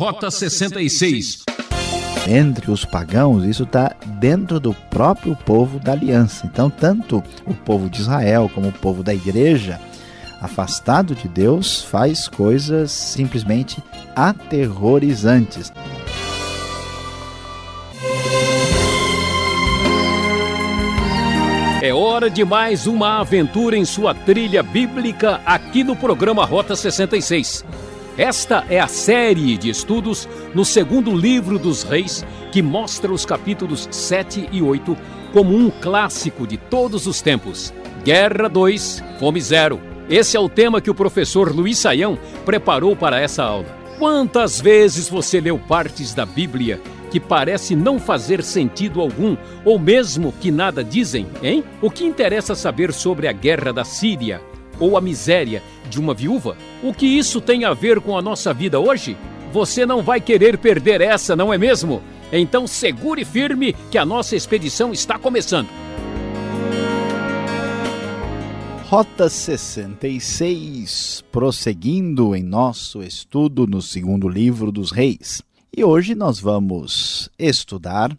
Rota 66. Entre os pagãos, isso está dentro do próprio povo da aliança. Então, tanto o povo de Israel como o povo da igreja, afastado de Deus, faz coisas simplesmente aterrorizantes. É hora de mais uma aventura em sua trilha bíblica aqui no programa Rota 66. Esta é a série de estudos no segundo livro dos Reis, que mostra os capítulos 7 e 8 como um clássico de todos os tempos. Guerra 2, Fome Zero. Esse é o tema que o professor Luiz Saião preparou para essa aula. Quantas vezes você leu partes da Bíblia que parece não fazer sentido algum, ou mesmo que nada dizem, hein? O que interessa saber sobre a guerra da Síria ou a miséria de uma viúva? O que isso tem a ver com a nossa vida hoje? Você não vai querer perder essa, não é mesmo? Então segure firme que a nossa expedição está começando. Rota 66, prosseguindo em nosso estudo no segundo livro dos Reis. E hoje nós vamos estudar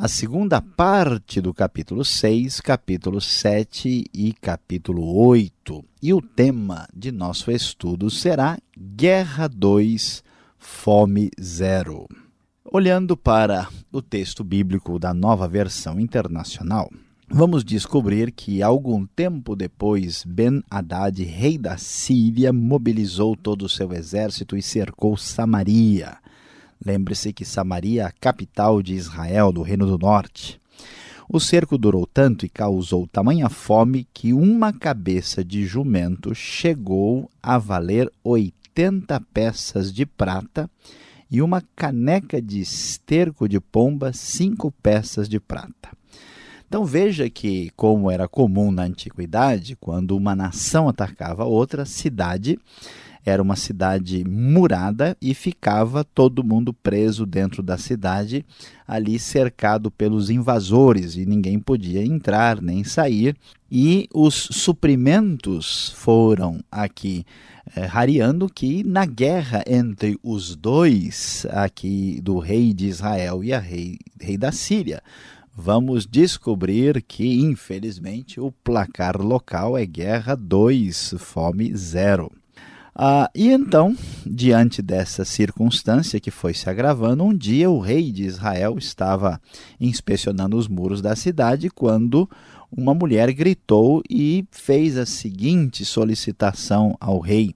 a segunda parte do capítulo 6, capítulo 7 e capítulo 8. E o tema de nosso estudo será Guerra 2, Fome Zero. Olhando para o texto bíblico da nova versão internacional, vamos descobrir que algum tempo depois Ben-Hadad, rei da Síria, mobilizou todo o seu exército e cercou Samaria. Lembre-se que Samaria é a capital de Israel, do Reino do Norte. O cerco durou tanto e causou tamanha fome que uma cabeça de jumento chegou a valer 80 peças de prata e uma caneca de esterco de pomba, cinco peças de prata. Então veja que, como era comum na antiguidade, quando uma nação atacava outra cidade, era uma cidade murada e ficava todo mundo preso dentro da cidade, ali cercado pelos invasores e ninguém podia entrar nem sair. E os suprimentos foram aqui é, rareando que na guerra entre os dois, aqui do rei de Israel e a rei, rei da Síria, vamos descobrir que, infelizmente, o placar local é guerra 2, fome 0. Ah, e então, diante dessa circunstância que foi se agravando, um dia o rei de Israel estava inspecionando os muros da cidade quando uma mulher gritou e fez a seguinte solicitação ao rei.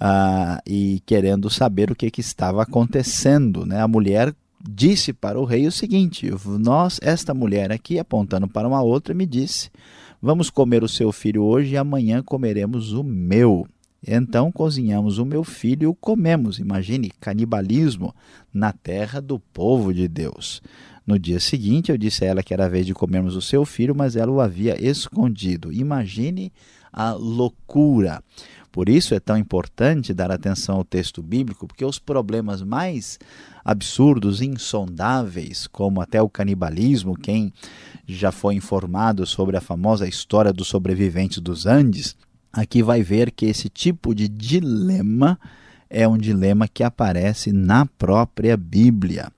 Ah, e querendo saber o que, que estava acontecendo, né? A mulher disse para o rei o seguinte: nós, esta mulher aqui, apontando para uma outra, me disse: Vamos comer o seu filho hoje e amanhã comeremos o meu. Então cozinhamos o meu filho e o comemos. Imagine canibalismo na terra do povo de Deus. No dia seguinte, eu disse a ela que era a vez de comermos o seu filho, mas ela o havia escondido. Imagine a loucura. Por isso é tão importante dar atenção ao texto bíblico, porque os problemas mais absurdos, insondáveis, como até o canibalismo, quem já foi informado sobre a famosa história dos sobreviventes dos Andes, aqui vai ver que esse tipo de dilema é um dilema que aparece na própria Bíblia.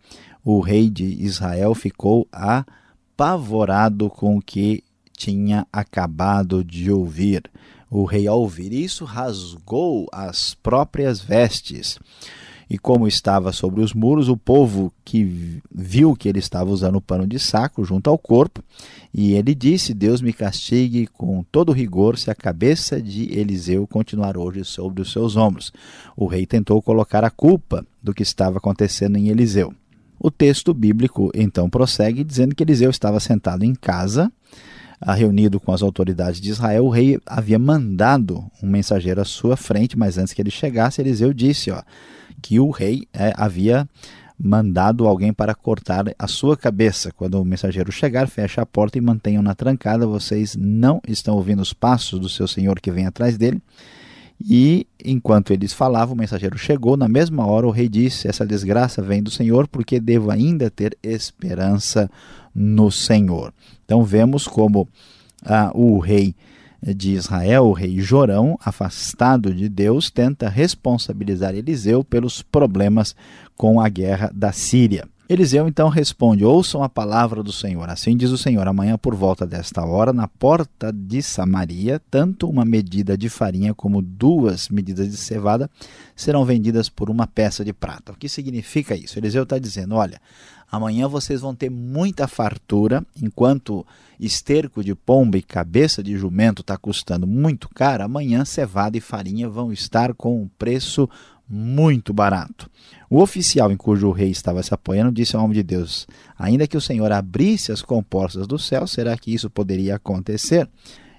O rei de Israel ficou apavorado com o que tinha acabado de ouvir. O rei, ao ouvir isso, rasgou as próprias vestes. E como estava sobre os muros, o povo que viu que ele estava usando o pano de saco junto ao corpo, e ele disse: Deus me castigue com todo rigor se a cabeça de Eliseu continuar hoje sobre os seus ombros. O rei tentou colocar a culpa do que estava acontecendo em Eliseu. O texto bíblico então prossegue dizendo que Eliseu estava sentado em casa, reunido com as autoridades de Israel. O rei havia mandado um mensageiro à sua frente, mas antes que ele chegasse, Eliseu disse: ó, que o rei é, havia mandado alguém para cortar a sua cabeça. Quando o mensageiro chegar, feche a porta e mantenham na trancada. Vocês não estão ouvindo os passos do seu senhor que vem atrás dele. E enquanto eles falavam, o mensageiro chegou. Na mesma hora, o rei disse: Essa desgraça vem do Senhor, porque devo ainda ter esperança no Senhor. Então, vemos como ah, o rei de Israel, o rei Jorão, afastado de Deus, tenta responsabilizar Eliseu pelos problemas com a guerra da Síria. Eliseu então responde: Ouçam a palavra do Senhor. Assim diz o Senhor: Amanhã, por volta desta hora, na porta de Samaria, tanto uma medida de farinha como duas medidas de cevada serão vendidas por uma peça de prata. O que significa isso? Eliseu está dizendo: Olha, amanhã vocês vão ter muita fartura, enquanto esterco de pomba e cabeça de jumento está custando muito caro, amanhã cevada e farinha vão estar com um preço muito barato. O oficial em cujo rei estava se apoiando disse ao homem de Deus: Ainda que o Senhor abrisse as comportas do céu, será que isso poderia acontecer?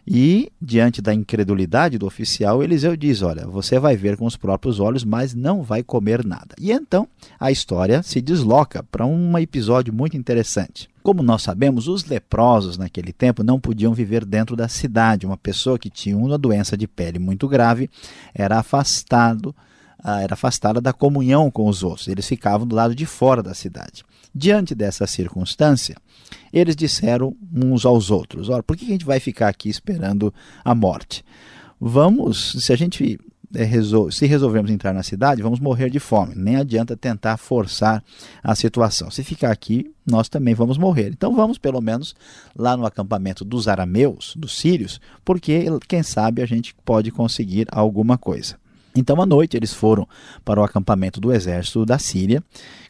E, diante da incredulidade do oficial, Eliseu diz: Olha, você vai ver com os próprios olhos, mas não vai comer nada. E então a história se desloca para um episódio muito interessante. Como nós sabemos, os leprosos naquele tempo não podiam viver dentro da cidade. Uma pessoa que tinha uma doença de pele muito grave era afastado ah, era afastada da comunhão com os outros. Eles ficavam do lado de fora da cidade. Diante dessa circunstância, eles disseram uns aos outros: Olha, por que a gente vai ficar aqui esperando a morte? Vamos, se a gente é, se resolvermos entrar na cidade, vamos morrer de fome. Nem adianta tentar forçar a situação. Se ficar aqui, nós também vamos morrer. Então vamos pelo menos lá no acampamento dos arameus, dos sírios, porque quem sabe a gente pode conseguir alguma coisa. Então, à noite, eles foram para o acampamento do exército da Síria.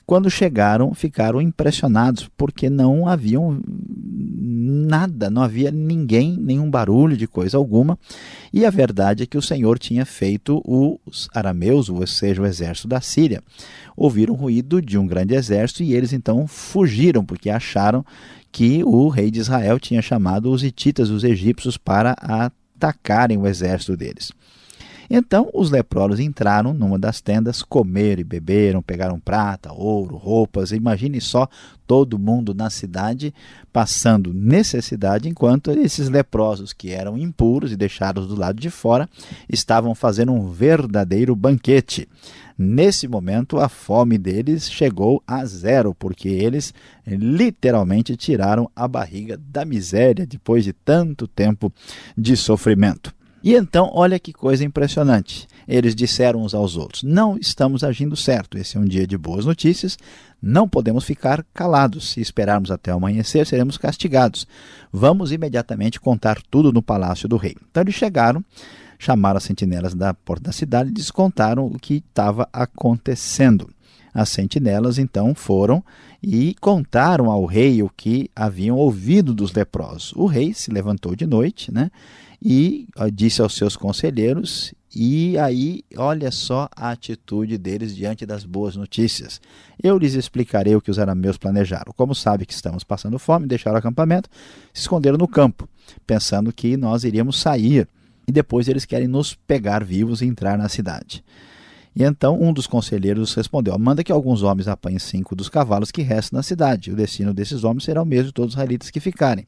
Quando chegaram, ficaram impressionados, porque não haviam nada, não havia ninguém, nenhum barulho de coisa alguma. E a verdade é que o Senhor tinha feito os arameus, ou seja, o exército da Síria, ouvir o ruído de um grande exército e eles então fugiram, porque acharam que o rei de Israel tinha chamado os hititas, os egípcios, para atacarem o exército deles. Então os leprosos entraram numa das tendas, comeram e beberam, pegaram prata, ouro, roupas. Imagine só todo mundo na cidade passando necessidade, enquanto esses leprosos que eram impuros e deixados do lado de fora estavam fazendo um verdadeiro banquete. Nesse momento, a fome deles chegou a zero, porque eles literalmente tiraram a barriga da miséria depois de tanto tempo de sofrimento. E então, olha que coisa impressionante. Eles disseram uns aos outros: Não estamos agindo certo. Esse é um dia de boas notícias. Não podemos ficar calados. Se esperarmos até amanhecer, seremos castigados. Vamos imediatamente contar tudo no palácio do rei. Então eles chegaram, chamaram as sentinelas da porta da cidade e descontaram o que estava acontecendo. As sentinelas então foram e contaram ao rei o que haviam ouvido dos leprosos. O rei se levantou de noite, né? E disse aos seus conselheiros, e aí olha só a atitude deles diante das boas notícias. Eu lhes explicarei o que os arameus planejaram. Como sabe que estamos passando fome, deixaram o acampamento, se esconderam no campo, pensando que nós iríamos sair, e depois eles querem nos pegar vivos e entrar na cidade. E então um dos conselheiros respondeu: Manda que alguns homens apanhem cinco dos cavalos que restam na cidade. O destino desses homens será o mesmo de todos os israelitas que ficarem.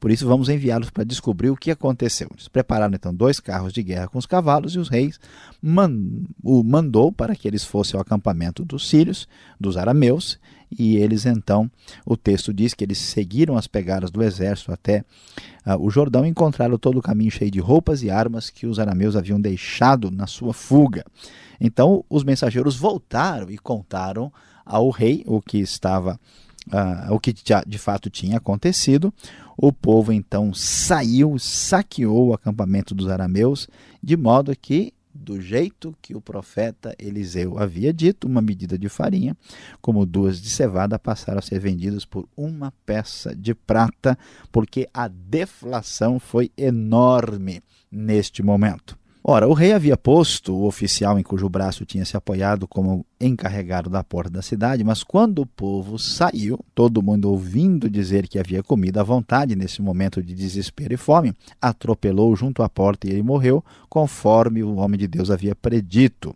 Por isso, vamos enviá-los para descobrir o que aconteceu. Eles prepararam então dois carros de guerra com os cavalos e os reis man o mandou para que eles fossem ao acampamento dos sírios, dos arameus, e eles então, o texto diz que eles seguiram as pegadas do exército até uh, o Jordão e encontraram todo o caminho cheio de roupas e armas que os arameus haviam deixado na sua fuga. Então, os mensageiros voltaram e contaram ao rei o que estava uh, o que de fato tinha acontecido. O povo então saiu, saqueou o acampamento dos arameus, de modo que, do jeito que o profeta Eliseu havia dito, uma medida de farinha, como duas de cevada, passaram a ser vendidas por uma peça de prata, porque a deflação foi enorme neste momento. Ora, o rei havia posto o oficial em cujo braço tinha se apoiado como encarregado da porta da cidade, mas quando o povo saiu, todo mundo ouvindo dizer que havia comida à vontade nesse momento de desespero e fome, atropelou junto à porta e ele morreu, conforme o homem de Deus havia predito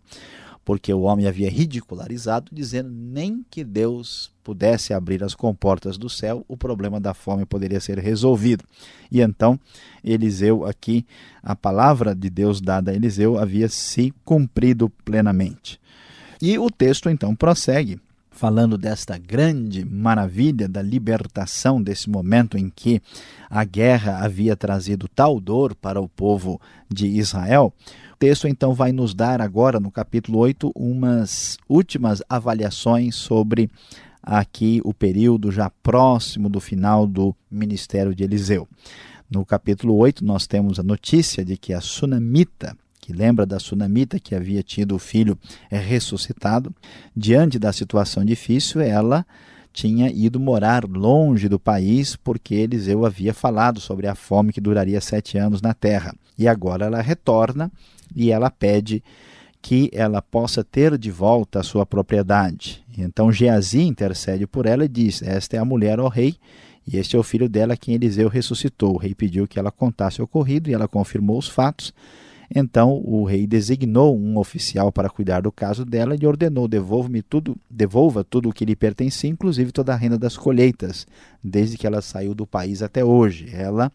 porque o homem havia ridicularizado, dizendo nem que Deus pudesse abrir as comportas do céu, o problema da fome poderia ser resolvido. E então, Eliseu aqui, a palavra de Deus dada a Eliseu havia se cumprido plenamente. E o texto então prossegue falando desta grande maravilha da libertação, desse momento em que a guerra havia trazido tal dor para o povo de Israel. O texto então vai nos dar agora, no capítulo 8, umas últimas avaliações sobre aqui o período já próximo do final do ministério de Eliseu. No capítulo 8, nós temos a notícia de que a sunamita, que lembra da sunamita que havia tido o filho é ressuscitado, diante da situação difícil, ela tinha ido morar longe do país porque Eliseu havia falado sobre a fome que duraria sete anos na terra. E agora ela retorna e ela pede que ela possa ter de volta a sua propriedade. Então Geazi intercede por ela e diz: Esta é a mulher, ó rei, e este é o filho dela, quem Eliseu ressuscitou. O rei pediu que ela contasse o ocorrido e ela confirmou os fatos. Então o rei designou um oficial para cuidar do caso dela e ordenou: devolva-me tudo, devolva tudo o que lhe pertencia, inclusive toda a renda das colheitas, desde que ela saiu do país até hoje. Ela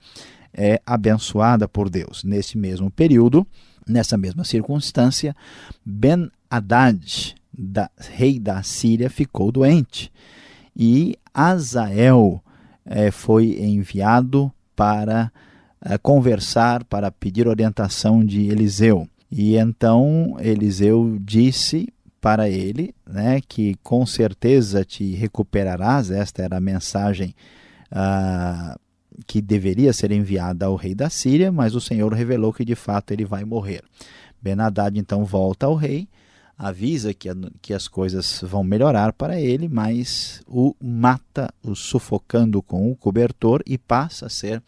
é abençoada por Deus. Nesse mesmo período, nessa mesma circunstância, Ben Haddad, da, rei da Síria, ficou doente e Azael eh, foi enviado para conversar para pedir orientação de Eliseu. E então Eliseu disse para ele né, que com certeza te recuperarás. Esta era a mensagem uh, que deveria ser enviada ao rei da Síria, mas o Senhor revelou que de fato ele vai morrer. Benadad então volta ao rei, avisa que, que as coisas vão melhorar para ele, mas o mata, o sufocando com o cobertor e passa a ser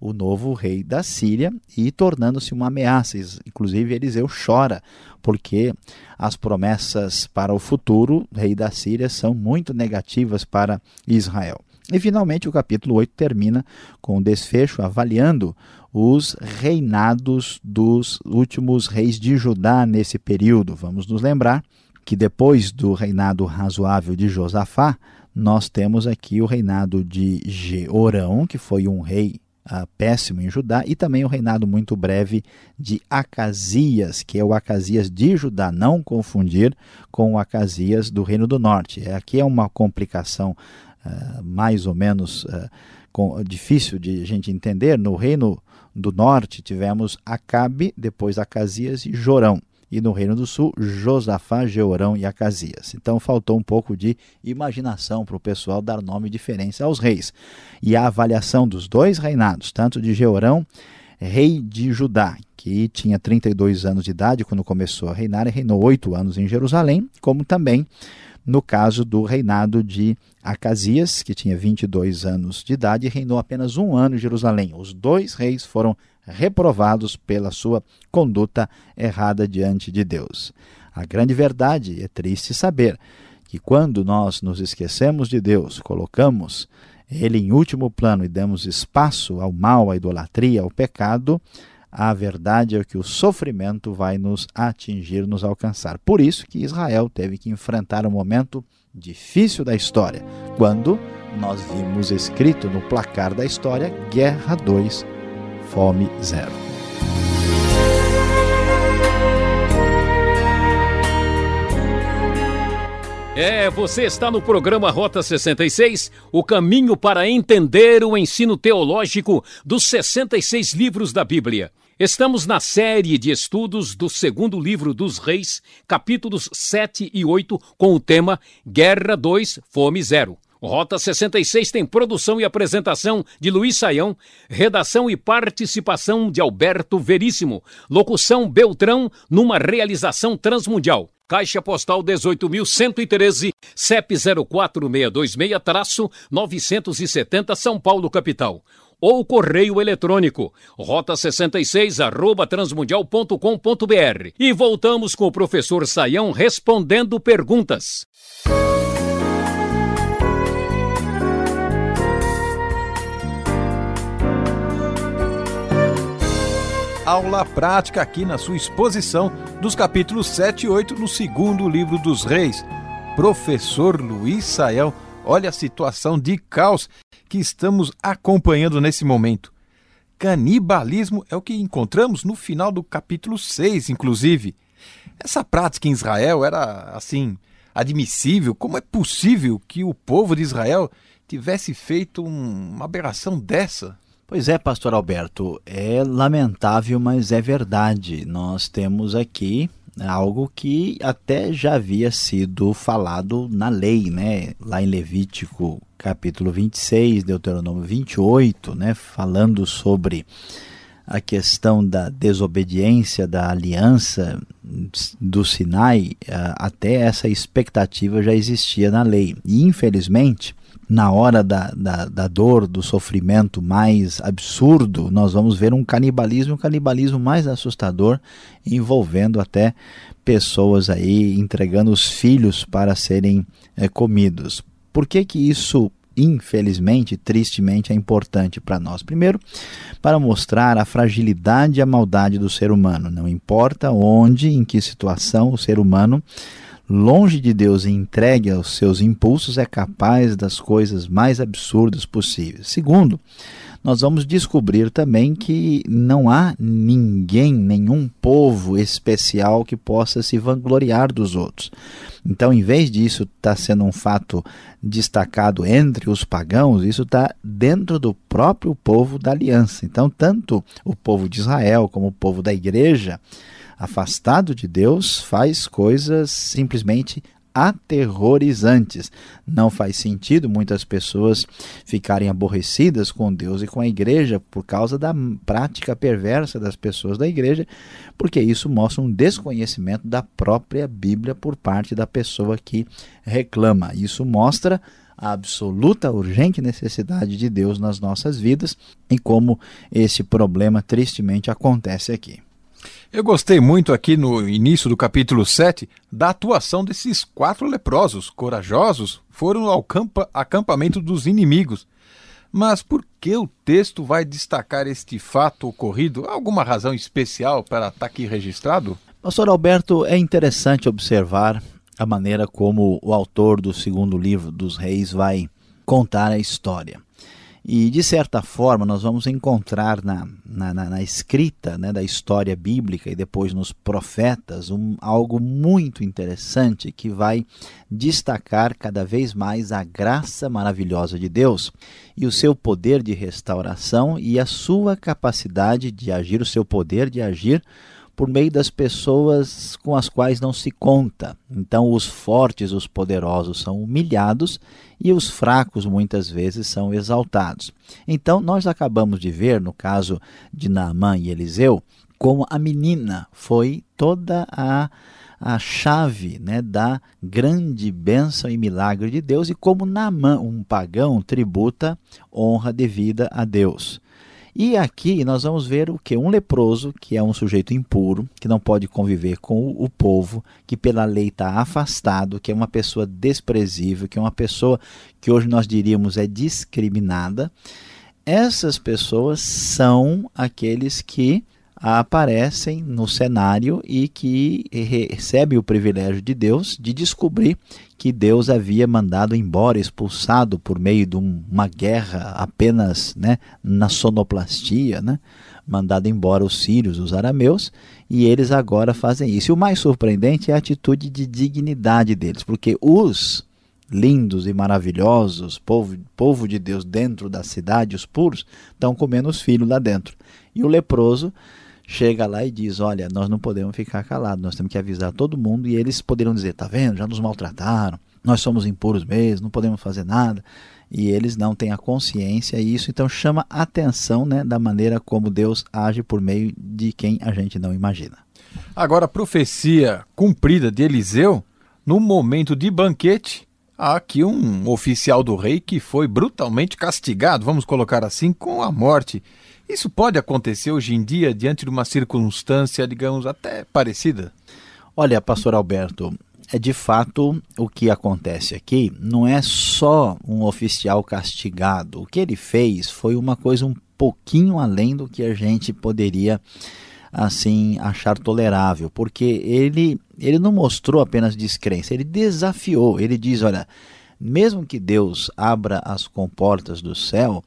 o novo rei da Síria e tornando-se uma ameaça. Inclusive, Eliseu chora, porque as promessas para o futuro rei da Síria são muito negativas para Israel. E finalmente o capítulo 8 termina com o desfecho avaliando os reinados dos últimos reis de Judá nesse período. Vamos nos lembrar que depois do reinado razoável de Josafá, nós temos aqui o reinado de Jeorão, que foi um rei uh, péssimo em Judá, e também o reinado muito breve de Acasias, que é o Acasias de Judá, não confundir com o Acasias do Reino do Norte. É, aqui é uma complicação mais ou menos com, difícil de a gente entender. No Reino do Norte tivemos Acabe, depois Acasias e Jorão e no Reino do Sul, Josafá, Jeorão e Acasias. Então faltou um pouco de imaginação para o pessoal dar nome diferente aos reis. E a avaliação dos dois reinados, tanto de Jeorão, rei de Judá, que tinha 32 anos de idade quando começou a reinar e reinou oito anos em Jerusalém, como também no caso do reinado de Acasias, que tinha 22 anos de idade reinou apenas um ano em Jerusalém. Os dois reis foram reprovados pela sua conduta errada diante de Deus. A grande verdade é triste saber que quando nós nos esquecemos de Deus, colocamos ele em último plano e damos espaço ao mal, à idolatria, ao pecado, a verdade é que o sofrimento vai nos atingir, nos alcançar. Por isso que Israel teve que enfrentar um momento difícil da história, quando nós vimos escrito no placar da história Guerra 2 Fome Zero. É, você está no programa Rota 66, o caminho para entender o ensino teológico dos 66 livros da Bíblia. Estamos na série de estudos do segundo livro dos Reis, capítulos 7 e 8, com o tema Guerra 2, Fome Zero. Rota 66 tem produção e apresentação de Luiz Saião, redação e participação de Alberto Veríssimo, locução Beltrão numa realização transmundial. Caixa Postal 18.113, CEP 04626-970 São Paulo, capital. Ou correio eletrônico, rota66 arroba transmundial.com.br. E voltamos com o professor Saião respondendo perguntas. aula prática aqui na sua exposição dos capítulos 7 e 8 no segundo livro dos reis. Professor Luiz Sael, olha a situação de caos que estamos acompanhando nesse momento. Canibalismo é o que encontramos no final do capítulo 6, inclusive. Essa prática em Israel era, assim, admissível, como é possível que o povo de Israel tivesse feito um, uma aberração dessa? Pois é, pastor Alberto, é lamentável, mas é verdade. Nós temos aqui algo que até já havia sido falado na lei, né? Lá em Levítico, capítulo 26, Deuteronômio 28, né, falando sobre a questão da desobediência da aliança do Sinai, até essa expectativa já existia na lei. E infelizmente, na hora da, da, da, dor, do sofrimento mais absurdo, nós vamos ver um canibalismo, um canibalismo mais assustador, envolvendo até pessoas aí entregando os filhos para serem é, comidos. Por que que isso infelizmente, tristemente, é importante para nós. Primeiro, para mostrar a fragilidade e a maldade do ser humano. Não importa onde, em que situação o ser humano longe de Deus e entregue aos seus impulsos, é capaz das coisas mais absurdas possíveis. Segundo, nós vamos descobrir também que não há ninguém, nenhum povo especial que possa se vangloriar dos outros. Então, em vez disso estar tá sendo um fato destacado entre os pagãos, isso está dentro do próprio povo da aliança. Então, tanto o povo de Israel como o povo da igreja afastado de Deus, faz coisas simplesmente aterrorizantes. Não faz sentido muitas pessoas ficarem aborrecidas com Deus e com a igreja por causa da prática perversa das pessoas da igreja, porque isso mostra um desconhecimento da própria Bíblia por parte da pessoa que reclama. Isso mostra a absoluta urgente necessidade de Deus nas nossas vidas e como esse problema tristemente acontece aqui. Eu gostei muito aqui no início do capítulo 7 da atuação desses quatro leprosos corajosos foram ao campa, acampamento dos inimigos. Mas por que o texto vai destacar este fato ocorrido? Alguma razão especial para estar aqui registrado? Pastor Alberto, é interessante observar a maneira como o autor do segundo livro dos reis vai contar a história. E, de certa forma, nós vamos encontrar na, na, na, na escrita né, da história bíblica e depois nos profetas um, algo muito interessante que vai destacar cada vez mais a graça maravilhosa de Deus e o seu poder de restauração e a sua capacidade de agir, o seu poder de agir por meio das pessoas com as quais não se conta. Então, os fortes, os poderosos são humilhados e os fracos muitas vezes são exaltados. Então, nós acabamos de ver, no caso de Naamã e Eliseu, como a menina foi toda a, a chave né, da grande bênção e milagre de Deus e como Naamã, um pagão, tributa honra devida a Deus. E aqui nós vamos ver o que? Um leproso, que é um sujeito impuro, que não pode conviver com o povo, que pela lei está afastado, que é uma pessoa desprezível, que é uma pessoa que hoje nós diríamos é discriminada. Essas pessoas são aqueles que aparecem no cenário e que recebem o privilégio de Deus de descobrir que Deus havia mandado embora, expulsado por meio de uma guerra apenas né, na sonoplastia, né, mandado embora os sírios, os arameus, e eles agora fazem isso. E o mais surpreendente é a atitude de dignidade deles, porque os lindos e maravilhosos, povo, povo de Deus dentro da cidade, os puros, estão comendo os filhos lá dentro. E o leproso chega lá e diz: Olha, nós não podemos ficar calados, nós temos que avisar todo mundo. E eles poderiam dizer: Tá vendo, já nos maltrataram, nós somos impuros mesmo, não podemos fazer nada. E eles não têm a consciência, e isso então chama atenção né, da maneira como Deus age por meio de quem a gente não imagina. Agora, a profecia cumprida de Eliseu, no momento de banquete, há aqui um oficial do rei que foi brutalmente castigado, vamos colocar assim, com a morte. Isso pode acontecer hoje em dia diante de uma circunstância, digamos, até parecida? Olha, pastor Alberto, é de fato o que acontece aqui não é só um oficial castigado. O que ele fez foi uma coisa um pouquinho além do que a gente poderia assim achar tolerável, porque ele ele não mostrou apenas descrença, ele desafiou. Ele diz, olha, mesmo que Deus abra as comportas do céu,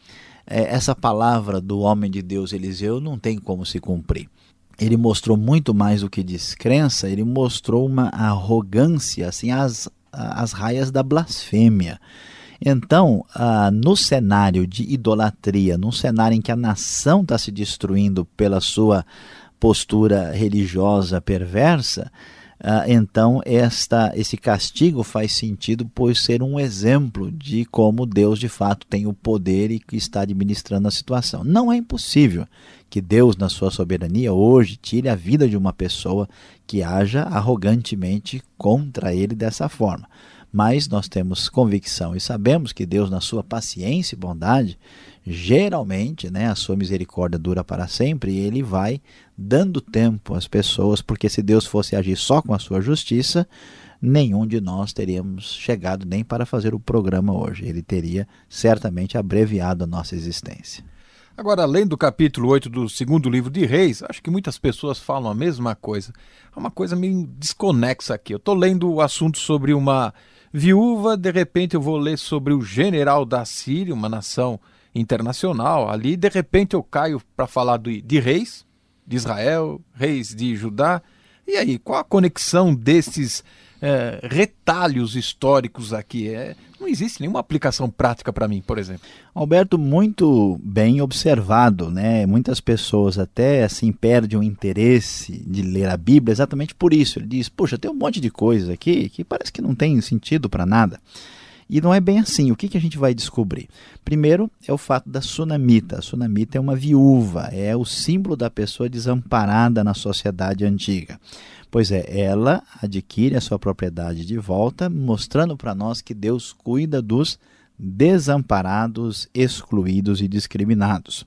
essa palavra do homem de Deus Eliseu não tem como se cumprir. Ele mostrou muito mais do que descrença, ele mostrou uma arrogância, assim, as, as raias da blasfêmia. Então, ah, no cenário de idolatria, num cenário em que a nação está se destruindo pela sua postura religiosa perversa, ah, então esta, esse castigo faz sentido por ser um exemplo de como Deus de fato tem o poder e que está administrando a situação. Não é impossível que Deus, na sua soberania, hoje tire a vida de uma pessoa que haja arrogantemente contra ele dessa forma. Mas nós temos convicção e sabemos que Deus, na sua paciência e bondade, geralmente, né, a sua misericórdia dura para sempre e ele vai dando tempo às pessoas, porque se Deus fosse agir só com a sua justiça, nenhum de nós teríamos chegado nem para fazer o programa hoje. Ele teria certamente abreviado a nossa existência. Agora, além do capítulo 8 do segundo livro de Reis, acho que muitas pessoas falam a mesma coisa. É uma coisa meio desconexa aqui. Eu estou lendo o assunto sobre uma viúva, de repente eu vou ler sobre o general da Síria, uma nação internacional. Ali, de repente, eu caio para falar de, reis de Israel, reis de Judá. E aí, qual a conexão desses é, retalhos históricos aqui? É, não existe nenhuma aplicação prática para mim, por exemplo. Alberto, muito bem observado, né? Muitas pessoas até assim perdem o interesse de ler a Bíblia exatamente por isso. Ele diz: "Poxa, tem um monte de coisas aqui que parece que não tem sentido para nada". E não é bem assim. O que, que a gente vai descobrir? Primeiro é o fato da sunamita. A sunamita é uma viúva, é o símbolo da pessoa desamparada na sociedade antiga. Pois é, ela adquire a sua propriedade de volta, mostrando para nós que Deus cuida dos desamparados, excluídos e discriminados.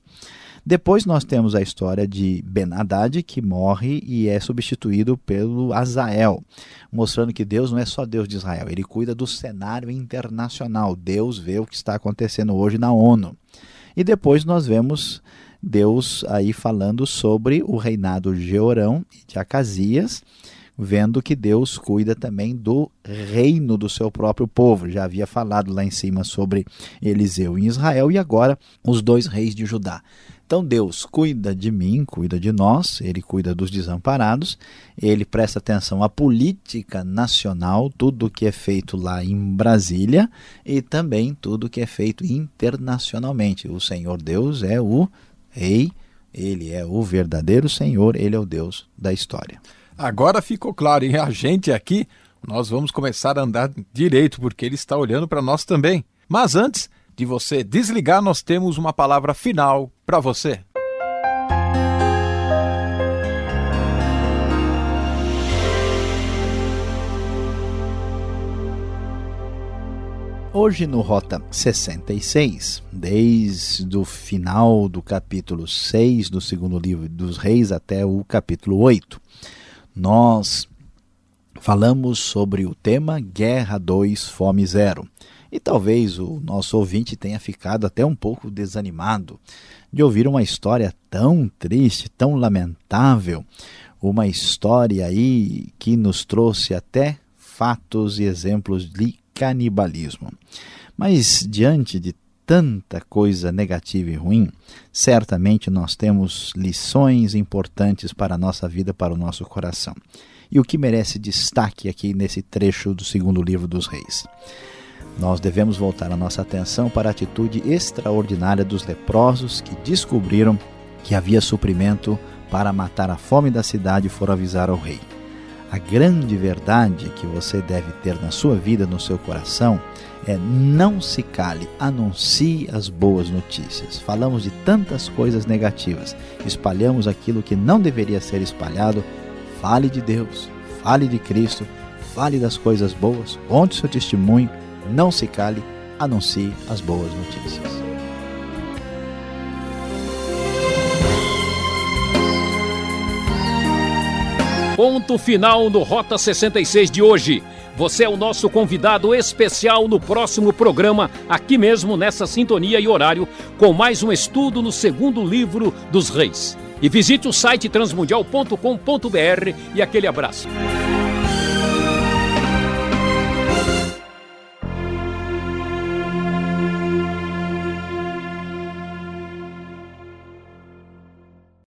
Depois nós temos a história de Ben Haddad, que morre e é substituído pelo Azael, mostrando que Deus não é só Deus de Israel, ele cuida do cenário internacional. Deus vê o que está acontecendo hoje na ONU. E depois nós vemos Deus aí falando sobre o reinado de Jeorão e de Acasias, vendo que Deus cuida também do reino do seu próprio povo. Já havia falado lá em cima sobre Eliseu em Israel e agora os dois reis de Judá. Então Deus cuida de mim, cuida de nós, ele cuida dos desamparados, ele presta atenção à política nacional, tudo que é feito lá em Brasília e também tudo que é feito internacionalmente. O Senhor Deus é o rei, ele é o verdadeiro Senhor, ele é o Deus da história. Agora ficou claro, e a gente aqui, nós vamos começar a andar direito, porque ele está olhando para nós também. Mas antes de você desligar, nós temos uma palavra final para você. Hoje no Rota 66, desde o final do capítulo 6 do segundo livro dos Reis até o capítulo 8, nós falamos sobre o tema Guerra 2, Fome Zero. E talvez o nosso ouvinte tenha ficado até um pouco desanimado de ouvir uma história tão triste, tão lamentável, uma história aí que nos trouxe até fatos e exemplos de canibalismo. Mas diante de tanta coisa negativa e ruim, certamente nós temos lições importantes para a nossa vida, para o nosso coração. E o que merece destaque aqui nesse trecho do segundo livro dos Reis? Nós devemos voltar a nossa atenção para a atitude extraordinária dos leprosos que descobriram que havia suprimento para matar a fome da cidade e foram avisar ao rei. A grande verdade que você deve ter na sua vida, no seu coração, é não se cale, anuncie as boas notícias. Falamos de tantas coisas negativas, espalhamos aquilo que não deveria ser espalhado. Fale de Deus, fale de Cristo, fale das coisas boas, conte seu testemunho, não se cale, anuncie as boas notícias. Ponto final no Rota 66 de hoje. Você é o nosso convidado especial no próximo programa, aqui mesmo nessa sintonia e horário, com mais um estudo no segundo livro dos Reis. E visite o site transmundial.com.br e aquele abraço.